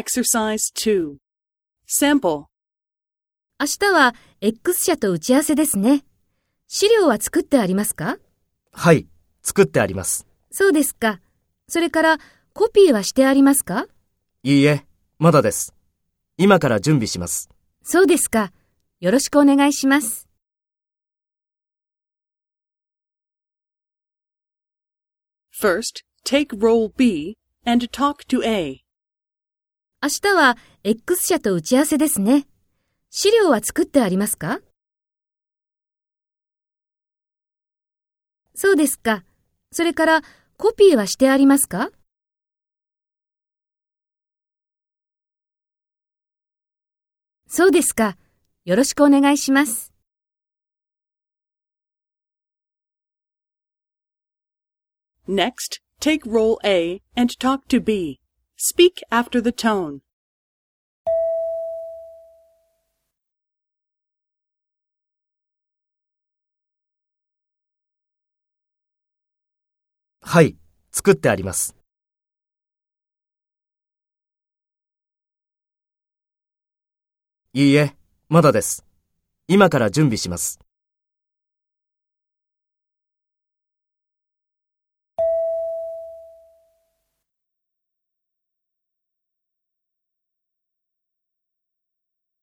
Exercise 2. Sample. 明日は X 社と打ち合わせですね。資料は作ってありますか？はい、作ってあります。そうですか。それからコピーはしてありますか？いいえ、まだです。今から準備します。そうですか。よろしくお願いします。First, take role B and talk to A. 明日は X 社と打ち合わせですね。資料は作ってありますか？そうですか。それからコピーはしてありますか？そうですか。よろしくお願いします。Next, take role A and talk to B. Speak after the tone. はい、作ってあります。いいえ、まだです。今から準備します。